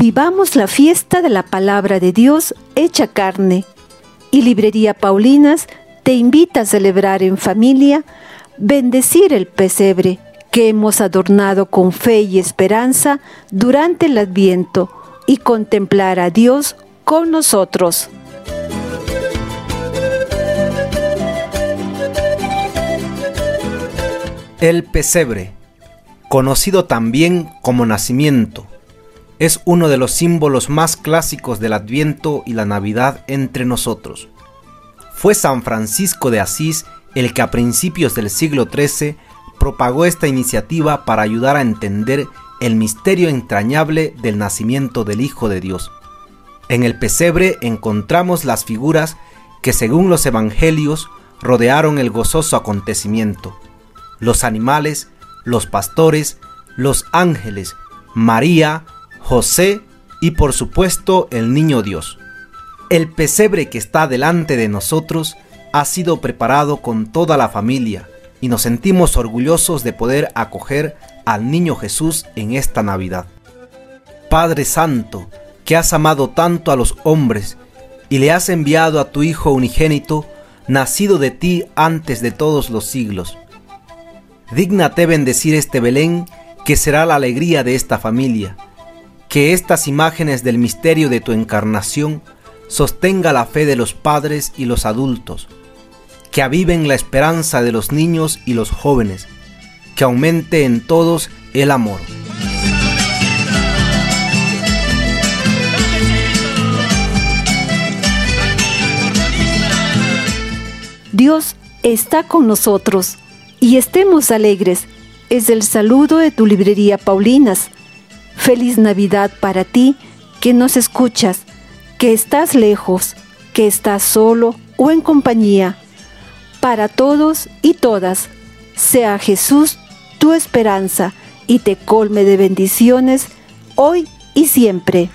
Vivamos la fiesta de la palabra de Dios hecha carne. Y Librería Paulinas te invita a celebrar en familia, bendecir el pesebre que hemos adornado con fe y esperanza durante el adviento y contemplar a Dios con nosotros. El pesebre, conocido también como nacimiento, es uno de los símbolos más clásicos del Adviento y la Navidad entre nosotros. Fue San Francisco de Asís el que a principios del siglo XIII propagó esta iniciativa para ayudar a entender el misterio entrañable del nacimiento del Hijo de Dios. En el pesebre encontramos las figuras que según los evangelios rodearon el gozoso acontecimiento los animales, los pastores, los ángeles, María, José y por supuesto el niño Dios. El pesebre que está delante de nosotros ha sido preparado con toda la familia y nos sentimos orgullosos de poder acoger al niño Jesús en esta Navidad. Padre Santo, que has amado tanto a los hombres y le has enviado a tu Hijo unigénito, nacido de ti antes de todos los siglos Dígnate bendecir este Belén, que será la alegría de esta familia. Que estas imágenes del misterio de tu encarnación sostenga la fe de los padres y los adultos. Que aviven la esperanza de los niños y los jóvenes. Que aumente en todos el amor. Dios está con nosotros y estemos alegres. Es el saludo de tu librería Paulinas. Feliz Navidad para ti que nos escuchas, que estás lejos, que estás solo o en compañía. Para todos y todas, sea Jesús tu esperanza y te colme de bendiciones hoy y siempre.